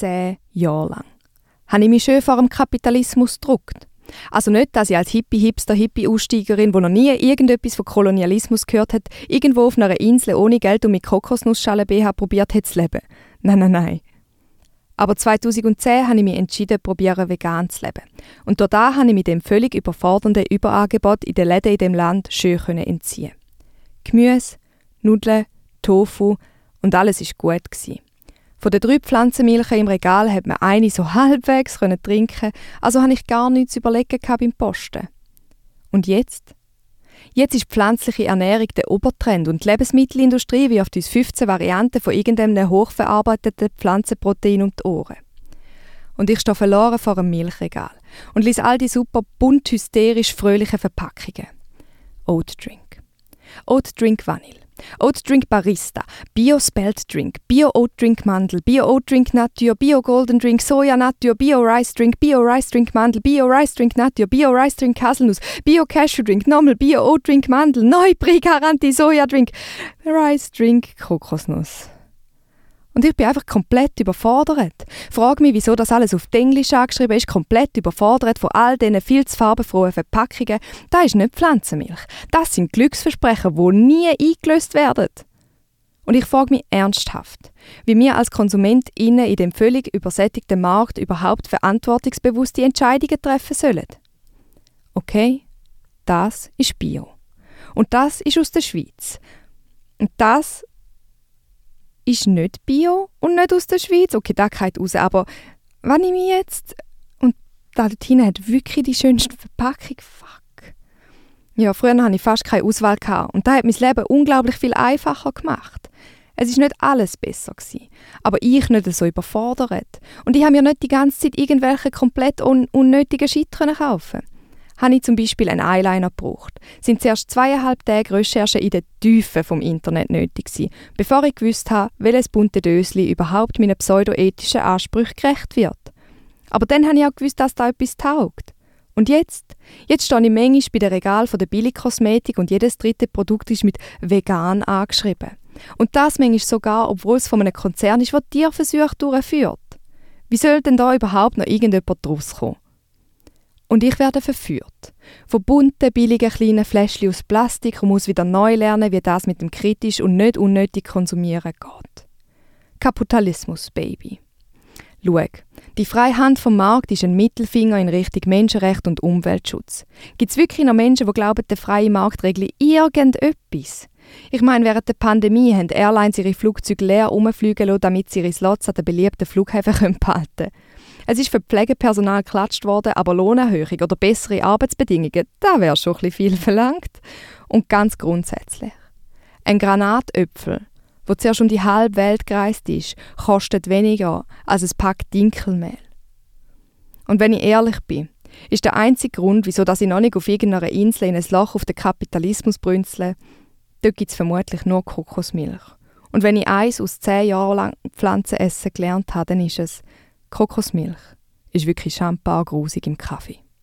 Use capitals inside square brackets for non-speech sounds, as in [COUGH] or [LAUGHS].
Zehn Jahre lang. Habe ich mich schön vor dem Kapitalismus gedruckt. Also nicht, dass ich als Hippie-Hipster, Hippie-Aussteigerin, die noch nie irgendetwas von Kolonialismus gehört hat, irgendwo auf einer Insel ohne Geld und mit Kokosnussschale BH probiert hat zu leben. Nein, nein, nein. Aber 2010 habe ich mich entschieden, probieren vegan zu leben. Und da habe ich mit dem völlig überfordernden Überangebot in den Läden in dem Land schön entziehen. Gemüse, Nudeln, Tofu und alles ist gut gewesen. Von den drei Pflanzenmilchen im Regal hat man eine so halbwegs trinken, also habe ich gar nichts überlegen beim Posten. Und jetzt? Jetzt ist pflanzliche Ernährung der Obertrend und die Lebensmittelindustrie wirft uns 15 Varianten von irgendeinem hochverarbeiteten Pflanzenprotein um die Ohren. Und ich stehe verloren vor einem Milchregal und lese all die super bunt hysterisch fröhlichen Verpackungen. Oat Drink. Oat Drink Vanille. Oat Drink Barista, Bio Spelt Drink, Bio Oat Drink Mandel, Bio Oat Drink Natur, Bio Golden Drink Soja Natur, Bio Rice Drink, Bio Rice Drink Mandel, Bio Rice Drink Natur, Bio Rice Drink Haselnuss, Bio Cashew Drink, Nommel, Bio Oat Drink Mandel, Neu Pre-Garantie Soja Drink, Rice Drink Kokosnuss. Und ich bin einfach komplett überfordert. Frag mich, wieso das alles auf Englisch angeschrieben ist, komplett überfordert von all diesen viel zu farbenfrohen Verpackungen. Das ist nicht Pflanzenmilch. Das sind Glücksversprechen, die nie eingelöst werden. Und ich frage mich ernsthaft, wie wir als KonsumentInnen in dem völlig übersättigten Markt überhaupt verantwortungsbewusste Entscheidungen treffen sollen. Okay, das ist Bio. Und das ist aus der Schweiz. Und das ist nicht Bio und nicht aus der Schweiz. Okay, da geht raus, aber wenn ich mich jetzt... Und da dort hat wirklich die schönste Verpackung. Fuck. Ja, früher hatte ich fast keine Auswahl. Gehabt. Und da hat mein Leben unglaublich viel einfacher gemacht. Es ist nicht alles besser gewesen, aber ich nicht so überfordert. Und ich habe mir nicht die ganze Zeit irgendwelche komplett un unnötigen Shit kaufen habe ich zum Beispiel einen Eyeliner gebraucht. Sind zuerst zweieinhalb Tage Recherche in den Tiefen vom Internet nötig gewesen, bevor ich gewusst habe, welches bunte Dösli überhaupt meinen pseudoethischen Ansprüchen gerecht wird. Aber dann habe ich auch gewusst, dass da etwas taugt. Und jetzt? Jetzt stehe ich manchmal bei dem Regal von der Billigkosmetik und jedes dritte Produkt ist mit vegan angeschrieben. Und das manchmal sogar, obwohl es von einem Konzern ist, der Tierversuche durchführt. Wie soll denn da überhaupt noch irgendjemand draus kommen? Und ich werde verführt. Von bunten, billigen kleinen Fläschchen aus Plastik und muss wieder neu lernen, wie das mit dem kritisch und nicht unnötig konsumieren geht. Kapitalismus, Baby. Schau, die freie Hand vom Markt ist ein Mittelfinger in Richtung Menschenrecht und Umweltschutz. Gibt es wirklich noch Menschen, die glauben, der freie Markt regle irgendetwas? Ich meine, während der Pandemie haben Airlines ihre Flugzeuge leer rumfliegen lassen, damit sie ihre Slots an den beliebten Flughäfen [LAUGHS] behalten können. Es ist für Pflegepersonal geklatscht worden, aber Lohnerhöhung oder bessere Arbeitsbedingungen, da wäre schon ein viel verlangt. Und ganz grundsätzlich. Ein Granatöpfel, wo zuerst um die halbe Welt gereist ist, kostet weniger als ein Pack Dinkelmehl. Und wenn ich ehrlich bin, ist der einzige Grund, wieso ich noch nicht auf irgendeiner Insel in ein Loch auf den Kapitalismus brünzle, dort gibt es vermutlich nur Kokosmilch. Und wenn ich eins aus zehn Jahren lang Pflanzen essen gelernt habe, dann ist es, Kokosmilch ist wirklich schambar grusig im Kaffee.